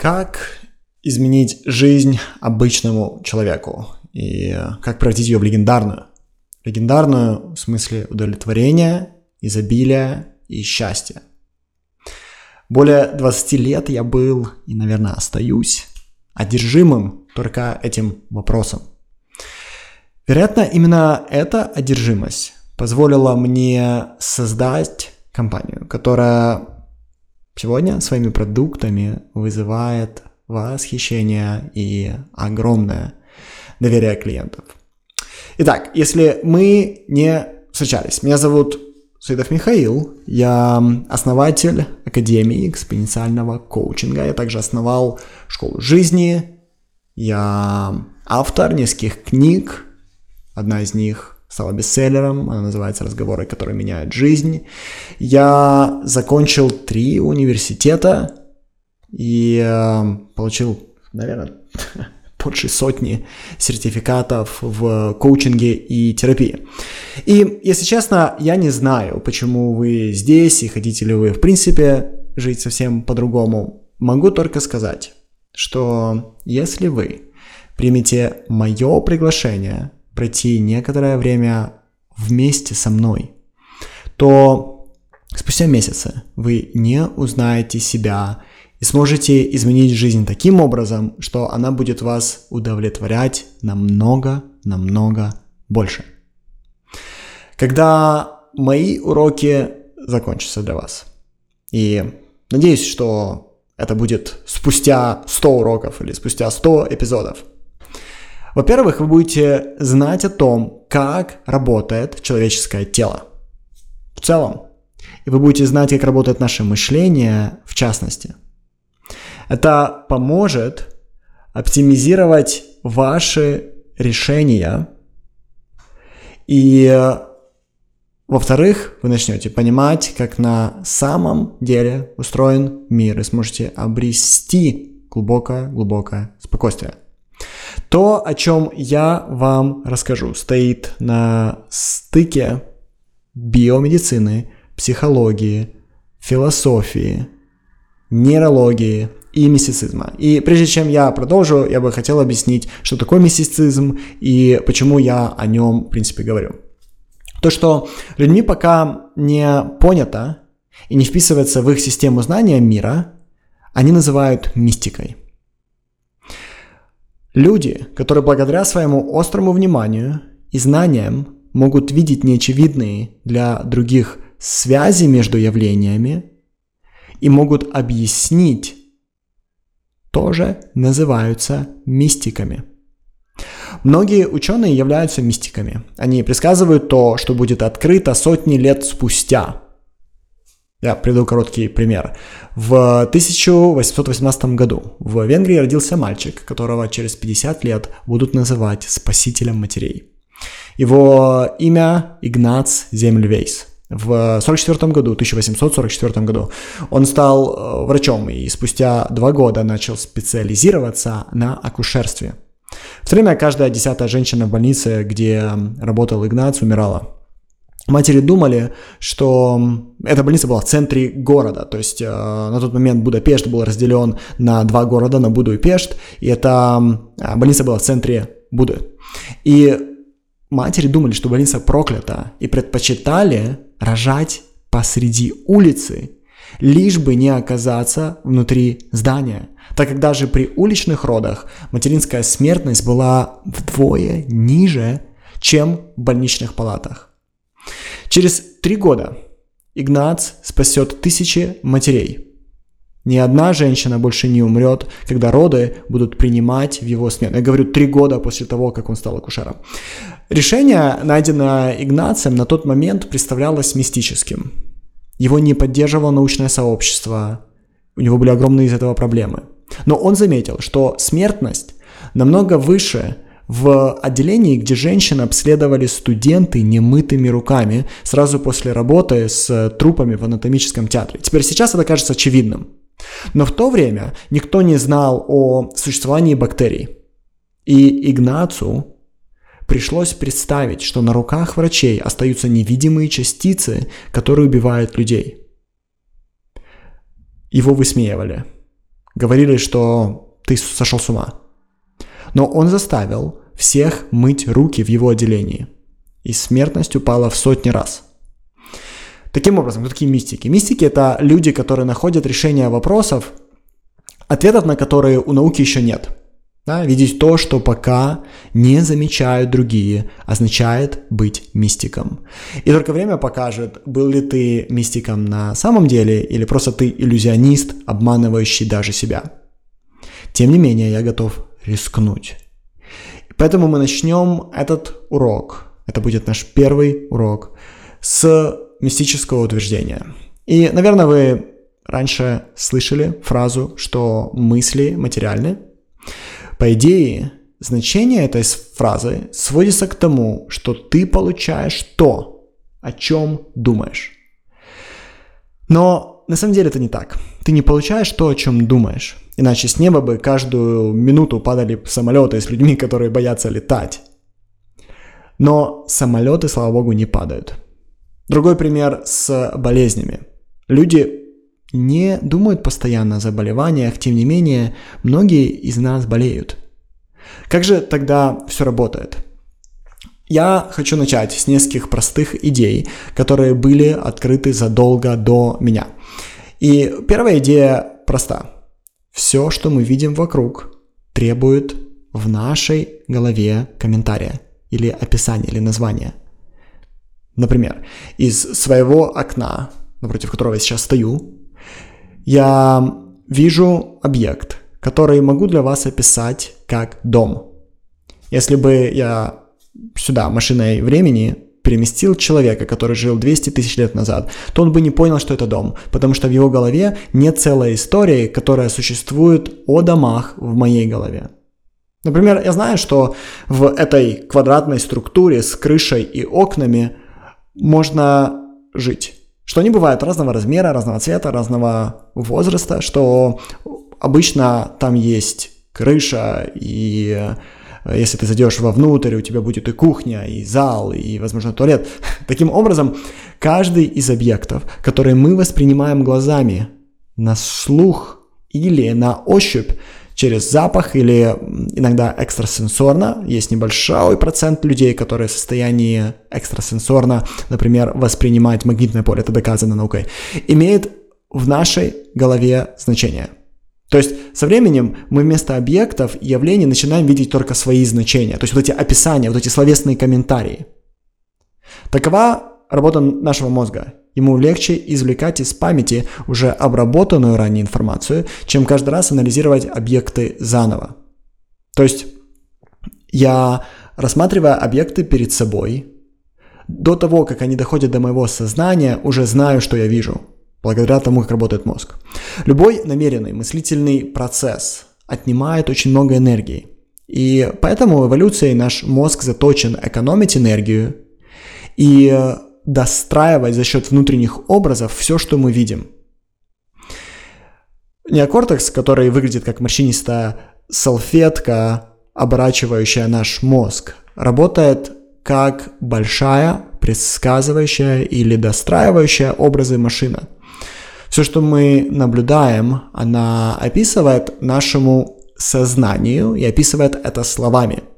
Как изменить жизнь обычному человеку и как превратить ее в легендарную? Легендарную в смысле удовлетворения, изобилия и счастья. Более 20 лет я был и, наверное, остаюсь одержимым только этим вопросом. Вероятно, именно эта одержимость позволила мне создать компанию, которая сегодня своими продуктами вызывает восхищение и огромное доверие клиентов. Итак, если мы не встречались, меня зовут Саидов Михаил, я основатель Академии экспоненциального коучинга, я также основал школу жизни, я автор нескольких книг, одна из них стала бестселлером, она называется «Разговоры, которые меняют жизнь». Я закончил три университета и э, получил, наверное, больше сотни сертификатов в коучинге и терапии. И, если честно, я не знаю, почему вы здесь и хотите ли вы, в принципе, жить совсем по-другому. Могу только сказать, что если вы примете мое приглашение пройти некоторое время вместе со мной, то спустя месяцы вы не узнаете себя и сможете изменить жизнь таким образом, что она будет вас удовлетворять намного, намного больше. Когда мои уроки закончатся для вас, и надеюсь, что это будет спустя 100 уроков или спустя 100 эпизодов, во-первых, вы будете знать о том, как работает человеческое тело в целом. И вы будете знать, как работает наше мышление в частности – это поможет оптимизировать ваши решения. И, во-вторых, вы начнете понимать, как на самом деле устроен мир и сможете обрести глубокое-глубокое спокойствие. То, о чем я вам расскажу, стоит на стыке биомедицины, психологии, философии, нейрологии, и мистицизма. И прежде чем я продолжу, я бы хотел объяснить, что такое мистицизм и почему я о нем, в принципе, говорю. То, что людьми пока не понято и не вписывается в их систему знания мира, они называют мистикой. Люди, которые благодаря своему острому вниманию и знаниям могут видеть неочевидные для других связи между явлениями и могут объяснить тоже называются мистиками. Многие ученые являются мистиками. Они предсказывают то, что будет открыто сотни лет спустя. Я приведу короткий пример. В 1818 году в Венгрии родился мальчик, которого через 50 лет будут называть спасителем матерей. Его имя Игнац Земльвейс в 1944 году, 1844 году, он стал э, врачом и спустя два года начал специализироваться на акушерстве. В то время каждая десятая женщина в больнице, где работал Игнац, умирала. Матери думали, что эта больница была в центре города, то есть э, на тот момент Будапешт был разделен на два города, на Буду и Пешт, и эта э, больница была в центре Буды. И матери думали, что больница проклята, и предпочитали рожать посреди улицы, лишь бы не оказаться внутри здания, так как даже при уличных родах материнская смертность была вдвое ниже, чем в больничных палатах. Через три года Игнац спасет тысячи матерей. Ни одна женщина больше не умрет, когда роды будут принимать в его смену. Я говорю, три года после того, как он стал акушером. Решение, найденное Игнацием, на тот момент представлялось мистическим. Его не поддерживало научное сообщество, у него были огромные из этого проблемы. Но он заметил, что смертность намного выше в отделении, где женщины обследовали студенты немытыми руками сразу после работы с трупами в анатомическом театре. Теперь сейчас это кажется очевидным. Но в то время никто не знал о существовании бактерий. И Игнацу пришлось представить, что на руках врачей остаются невидимые частицы, которые убивают людей. Его высмеивали. говорили, что ты сошел с ума. Но он заставил всех мыть руки в его отделении. И смертность упала в сотни раз. Таким образом, кто такие мистики? Мистики – это люди, которые находят решение вопросов, ответов на которые у науки еще нет – да, видеть то, что пока не замечают другие, означает быть мистиком. И только время покажет, был ли ты мистиком на самом деле или просто ты иллюзионист, обманывающий даже себя. Тем не менее, я готов рискнуть. Поэтому мы начнем этот урок. Это будет наш первый урок с мистического утверждения. И, наверное, вы раньше слышали фразу, что мысли материальны. По идее, значение этой фразы сводится к тому, что ты получаешь то, о чем думаешь. Но на самом деле это не так. Ты не получаешь то, о чем думаешь. Иначе с неба бы каждую минуту падали самолеты с людьми, которые боятся летать. Но самолеты, слава богу, не падают. Другой пример с болезнями. Люди не думают постоянно о заболеваниях, тем не менее, многие из нас болеют. Как же тогда все работает? Я хочу начать с нескольких простых идей, которые были открыты задолго до меня. И первая идея проста. Все, что мы видим вокруг, требует в нашей голове комментария или описания или названия. Например, из своего окна, напротив которого я сейчас стою, я вижу объект, который могу для вас описать как дом. Если бы я сюда машиной времени переместил человека, который жил 200 тысяч лет назад, то он бы не понял, что это дом, потому что в его голове нет целой истории, которая существует о домах в моей голове. Например, я знаю, что в этой квадратной структуре с крышей и окнами можно жить что они бывают разного размера, разного цвета, разного возраста, что обычно там есть крыша, и если ты зайдешь вовнутрь, у тебя будет и кухня, и зал, и, возможно, туалет. Таким образом, каждый из объектов, которые мы воспринимаем глазами на слух или на ощупь, через запах или иногда экстрасенсорно. Есть небольшой процент людей, которые в состоянии экстрасенсорно, например, воспринимать магнитное поле, это доказано наукой, имеет в нашей голове значение. То есть со временем мы вместо объектов и явлений начинаем видеть только свои значения, то есть вот эти описания, вот эти словесные комментарии. Такова работа нашего мозга. Ему легче извлекать из памяти уже обработанную ранее информацию, чем каждый раз анализировать объекты заново. То есть я, рассматривая объекты перед собой, до того, как они доходят до моего сознания, уже знаю, что я вижу, благодаря тому, как работает мозг. Любой намеренный мыслительный процесс отнимает очень много энергии. И поэтому эволюцией наш мозг заточен экономить энергию и достраивать за счет внутренних образов все, что мы видим. Неокортекс, который выглядит как морщинистая салфетка, оборачивающая наш мозг, работает как большая, предсказывающая или достраивающая образы машина. Все, что мы наблюдаем, она описывает нашему сознанию и описывает это словами –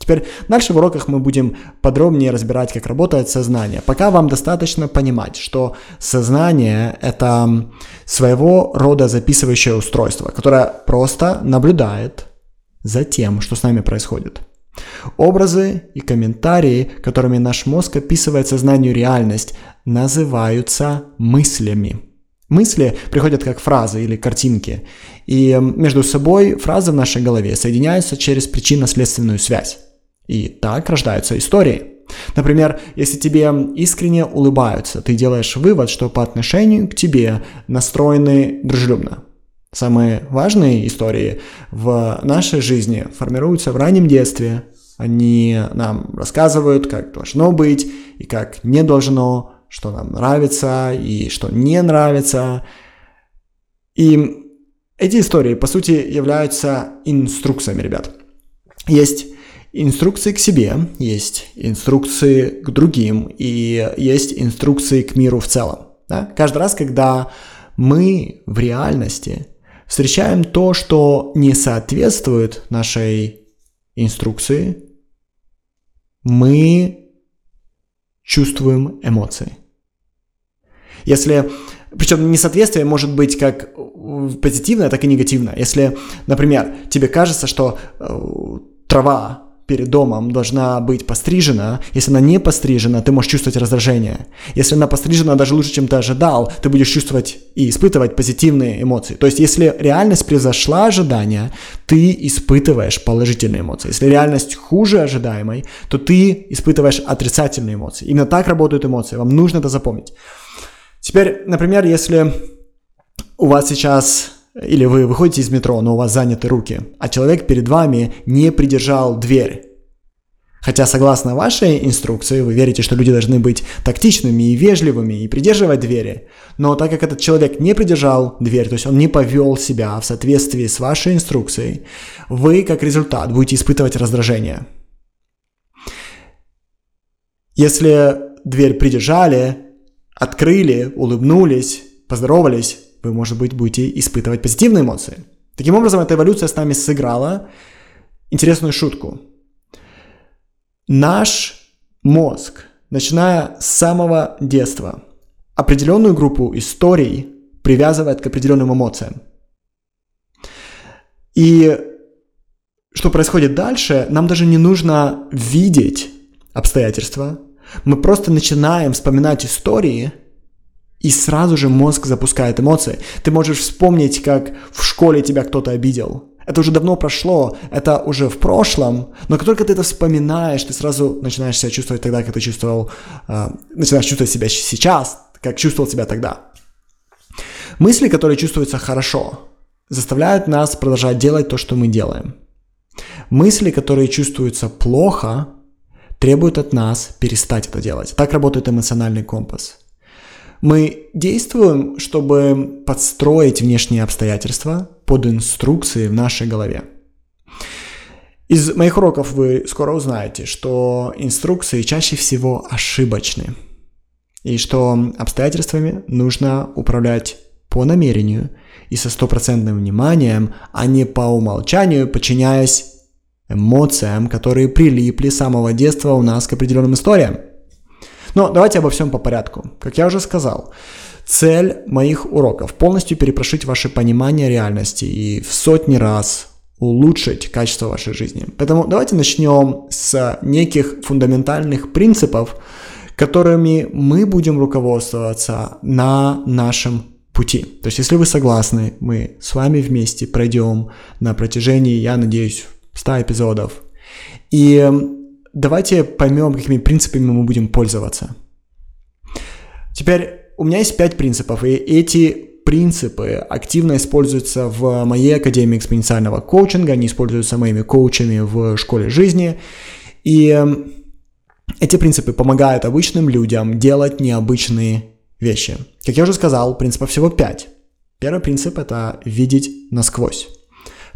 Теперь дальше в уроках мы будем подробнее разбирать, как работает сознание. Пока вам достаточно понимать, что сознание – это своего рода записывающее устройство, которое просто наблюдает за тем, что с нами происходит. Образы и комментарии, которыми наш мозг описывает сознанию реальность, называются мыслями. Мысли приходят как фразы или картинки, и между собой фразы в нашей голове соединяются через причинно-следственную связь. И так рождаются истории. Например, если тебе искренне улыбаются, ты делаешь вывод, что по отношению к тебе настроены дружелюбно. Самые важные истории в нашей жизни формируются в раннем детстве. Они нам рассказывают, как должно быть и как не должно, что нам нравится и что не нравится. И эти истории, по сути, являются инструкциями, ребят. Есть инструкции к себе, есть инструкции к другим и есть инструкции к миру в целом. Да? Каждый раз, когда мы в реальности встречаем то, что не соответствует нашей инструкции, мы чувствуем эмоции. Если причем несоответствие может быть как позитивное, так и негативное. Если, например, тебе кажется, что э, трава перед домом должна быть пострижена. Если она не пострижена, ты можешь чувствовать раздражение. Если она пострижена даже лучше, чем ты ожидал, ты будешь чувствовать и испытывать позитивные эмоции. То есть, если реальность превзошла ожидания, ты испытываешь положительные эмоции. Если реальность хуже ожидаемой, то ты испытываешь отрицательные эмоции. Именно так работают эмоции. Вам нужно это запомнить. Теперь, например, если у вас сейчас или вы выходите из метро, но у вас заняты руки, а человек перед вами не придержал дверь. Хотя, согласно вашей инструкции, вы верите, что люди должны быть тактичными и вежливыми и придерживать двери. Но так как этот человек не придержал дверь, то есть он не повел себя в соответствии с вашей инструкцией, вы, как результат, будете испытывать раздражение. Если дверь придержали, открыли, улыбнулись, поздоровались, вы, может быть, будете испытывать позитивные эмоции. Таким образом, эта эволюция с нами сыграла интересную шутку. Наш мозг, начиная с самого детства, определенную группу историй привязывает к определенным эмоциям. И что происходит дальше, нам даже не нужно видеть обстоятельства. Мы просто начинаем вспоминать истории – и сразу же мозг запускает эмоции. Ты можешь вспомнить, как в школе тебя кто-то обидел. Это уже давно прошло, это уже в прошлом, но как только ты это вспоминаешь, ты сразу начинаешь себя чувствовать тогда, как ты чувствовал, э, начинаешь чувствовать себя сейчас, как чувствовал себя тогда. Мысли, которые чувствуются хорошо, заставляют нас продолжать делать то, что мы делаем. Мысли, которые чувствуются плохо, требуют от нас перестать это делать. Так работает эмоциональный компас. Мы действуем, чтобы подстроить внешние обстоятельства под инструкции в нашей голове. Из моих уроков вы скоро узнаете, что инструкции чаще всего ошибочны, и что обстоятельствами нужно управлять по намерению и со стопроцентным вниманием, а не по умолчанию, подчиняясь эмоциям, которые прилипли с самого детства у нас к определенным историям. Но давайте обо всем по порядку. Как я уже сказал, цель моих уроков – полностью перепрошить ваше понимание реальности и в сотни раз улучшить качество вашей жизни. Поэтому давайте начнем с неких фундаментальных принципов, которыми мы будем руководствоваться на нашем пути. То есть, если вы согласны, мы с вами вместе пройдем на протяжении, я надеюсь, 100 эпизодов. И давайте поймем, какими принципами мы будем пользоваться. Теперь у меня есть пять принципов, и эти принципы активно используются в моей Академии экспоненциального коучинга, они используются моими коучами в школе жизни. И эм, эти принципы помогают обычным людям делать необычные вещи. Как я уже сказал, принципов всего пять. Первый принцип – это видеть насквозь.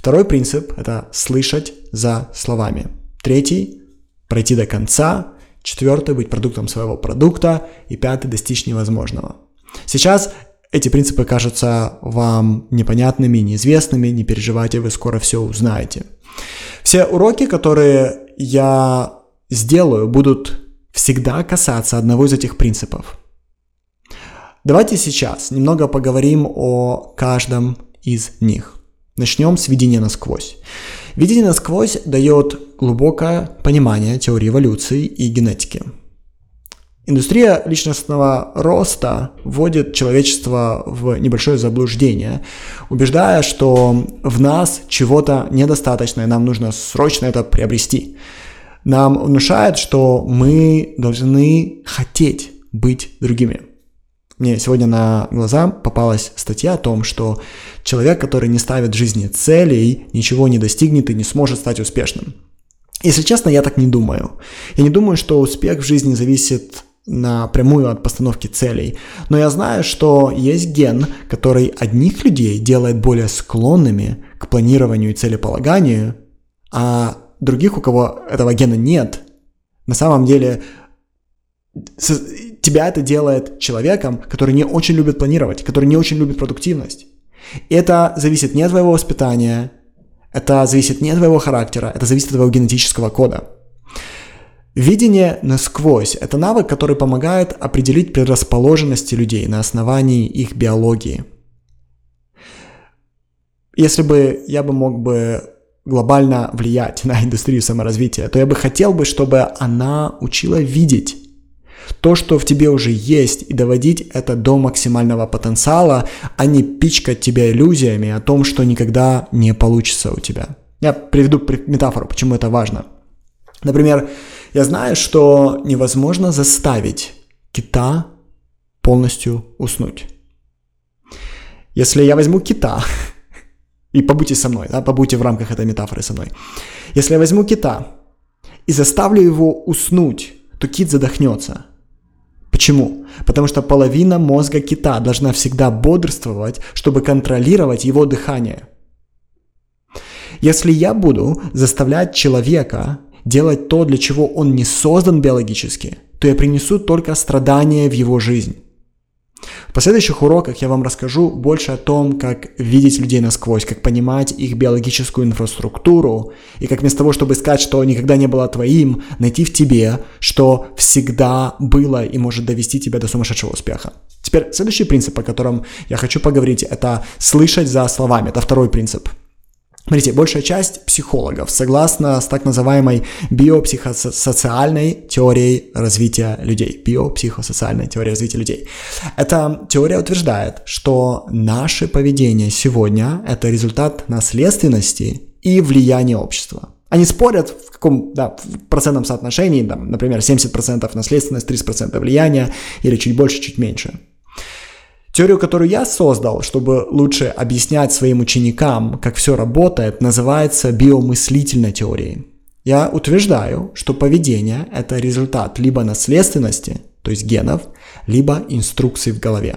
Второй принцип – это слышать за словами. Третий пройти до конца, четвертый – быть продуктом своего продукта и пятый – достичь невозможного. Сейчас эти принципы кажутся вам непонятными, неизвестными, не переживайте, вы скоро все узнаете. Все уроки, которые я сделаю, будут всегда касаться одного из этих принципов. Давайте сейчас немного поговорим о каждом из них. Начнем с видения насквозь. Видение насквозь дает глубокое понимание теории эволюции и генетики. Индустрия личностного роста вводит человечество в небольшое заблуждение, убеждая, что в нас чего-то недостаточно, и нам нужно срочно это приобрести. Нам внушает, что мы должны хотеть быть другими. Мне сегодня на глаза попалась статья о том, что человек, который не ставит в жизни целей, ничего не достигнет и не сможет стать успешным. Если честно, я так не думаю. Я не думаю, что успех в жизни зависит напрямую от постановки целей. Но я знаю, что есть ген, который одних людей делает более склонными к планированию и целеполаганию, а других, у кого этого гена нет, на самом деле тебя это делает человеком, который не очень любит планировать, который не очень любит продуктивность. И это зависит не от твоего воспитания, это зависит не от твоего характера, это зависит от твоего генетического кода. Видение насквозь – это навык, который помогает определить предрасположенности людей на основании их биологии. Если бы я бы мог бы глобально влиять на индустрию саморазвития, то я бы хотел бы, чтобы она учила видеть то, что в тебе уже есть, и доводить это до максимального потенциала, а не пичкать тебя иллюзиями о том, что никогда не получится у тебя. Я приведу метафору, почему это важно. Например, я знаю, что невозможно заставить кита полностью уснуть. Если я возьму кита, и побудьте со мной, да, побудьте в рамках этой метафоры со мной. Если я возьму кита и заставлю его уснуть, то кит задохнется. Почему? Потому что половина мозга кита должна всегда бодрствовать, чтобы контролировать его дыхание. Если я буду заставлять человека делать то, для чего он не создан биологически, то я принесу только страдания в его жизнь. В последующих уроках я вам расскажу больше о том, как видеть людей насквозь, как понимать их биологическую инфраструктуру, и как вместо того, чтобы искать, что никогда не было твоим, найти в тебе, что всегда было и может довести тебя до сумасшедшего успеха. Теперь следующий принцип, о котором я хочу поговорить, это слышать за словами. Это второй принцип – Смотрите, большая часть психологов согласна с так называемой биопсихосоциальной теорией развития людей. Биопсихосоциальной теорией развития людей. Эта теория утверждает, что наше поведение сегодня – это результат наследственности и влияния общества. Они спорят в каком да, в процентном соотношении, там, например, 70% наследственность, 30% влияния или чуть больше, чуть меньше – Теорию, которую я создал, чтобы лучше объяснять своим ученикам, как все работает, называется биомыслительной теорией. Я утверждаю, что поведение – это результат либо наследственности, то есть генов, либо инструкций в голове.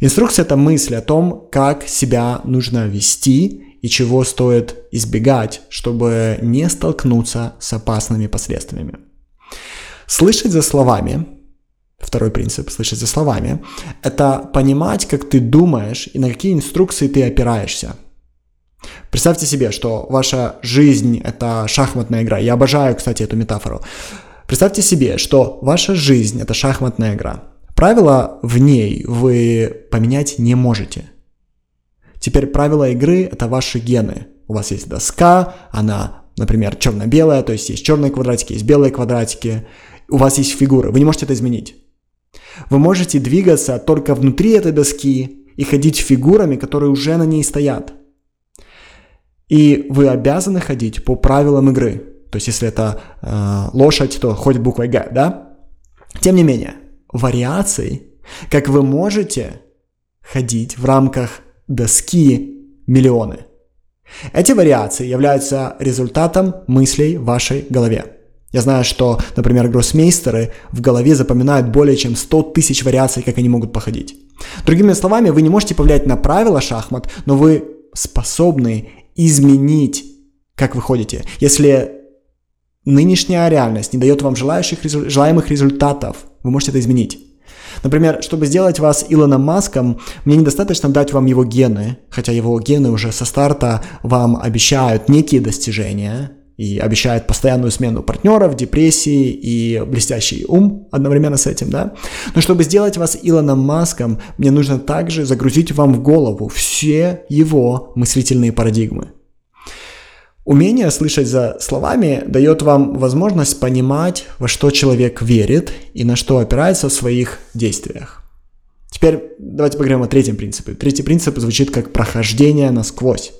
Инструкция – это мысль о том, как себя нужно вести и чего стоит избегать, чтобы не столкнуться с опасными последствиями. Слышать за словами Второй принцип, слышать за словами, это понимать, как ты думаешь и на какие инструкции ты опираешься. Представьте себе, что ваша жизнь – это шахматная игра. Я обожаю, кстати, эту метафору. Представьте себе, что ваша жизнь – это шахматная игра. Правила в ней вы поменять не можете. Теперь правила игры – это ваши гены. У вас есть доска, она, например, черно-белая, то есть есть черные квадратики, есть белые квадратики. У вас есть фигуры, вы не можете это изменить. Вы можете двигаться только внутри этой доски и ходить фигурами, которые уже на ней стоят. И вы обязаны ходить по правилам игры. То есть, если это э, лошадь, то ходит буквой Г, да? Тем не менее, вариаций, как вы можете ходить в рамках доски миллионы. Эти вариации являются результатом мыслей в вашей голове. Я знаю, что, например, гроссмейстеры в голове запоминают более чем 100 тысяч вариаций, как они могут походить. Другими словами, вы не можете повлиять на правила шахмат, но вы способны изменить, как вы ходите. Если нынешняя реальность не дает вам желающих, желаемых результатов, вы можете это изменить. Например, чтобы сделать вас Илоном Маском, мне недостаточно дать вам его гены, хотя его гены уже со старта вам обещают некие достижения, и обещает постоянную смену партнеров, депрессии и блестящий ум одновременно с этим, да. Но чтобы сделать вас Илоном Маском, мне нужно также загрузить вам в голову все его мыслительные парадигмы. Умение слышать за словами дает вам возможность понимать, во что человек верит и на что опирается в своих действиях. Теперь давайте поговорим о третьем принципе. Третий принцип звучит как прохождение насквозь.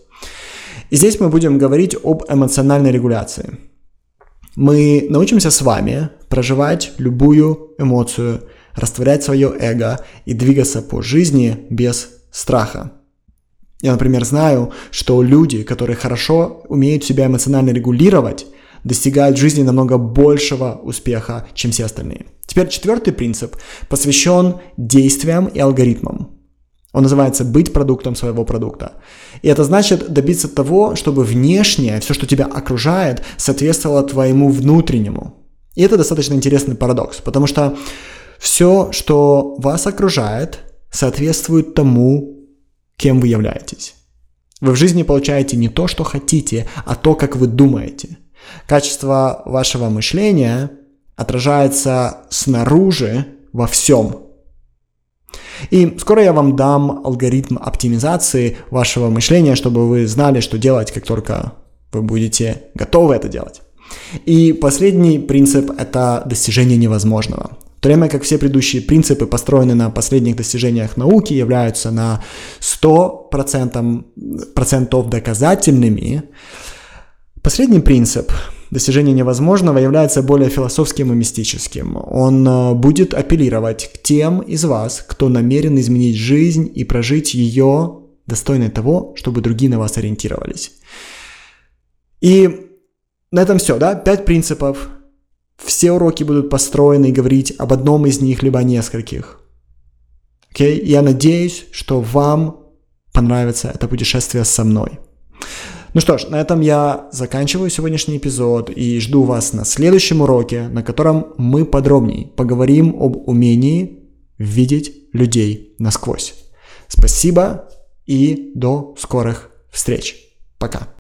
И здесь мы будем говорить об эмоциональной регуляции. Мы научимся с вами проживать любую эмоцию, растворять свое эго и двигаться по жизни без страха. Я, например, знаю, что люди, которые хорошо умеют себя эмоционально регулировать, достигают в жизни намного большего успеха, чем все остальные. Теперь четвертый принцип посвящен действиям и алгоритмам. Он называется «быть продуктом своего продукта». И это значит добиться того, чтобы внешнее, все, что тебя окружает, соответствовало твоему внутреннему. И это достаточно интересный парадокс, потому что все, что вас окружает, соответствует тому, кем вы являетесь. Вы в жизни получаете не то, что хотите, а то, как вы думаете. Качество вашего мышления отражается снаружи во всем. И скоро я вам дам алгоритм оптимизации вашего мышления, чтобы вы знали, что делать, как только вы будете готовы это делать. И последний принцип – это достижение невозможного. В то время как все предыдущие принципы построены на последних достижениях науки, являются на 100% процентов доказательными, последний принцип достижение невозможного является более философским и мистическим. Он э, будет апеллировать к тем из вас, кто намерен изменить жизнь и прожить ее достойной того, чтобы другие на вас ориентировались. И на этом все, да? Пять принципов. Все уроки будут построены и говорить об одном из них, либо о нескольких. Окей? Okay? Я надеюсь, что вам понравится это путешествие со мной. Ну что ж, на этом я заканчиваю сегодняшний эпизод и жду вас на следующем уроке, на котором мы подробнее поговорим об умении видеть людей насквозь. Спасибо и до скорых встреч. Пока.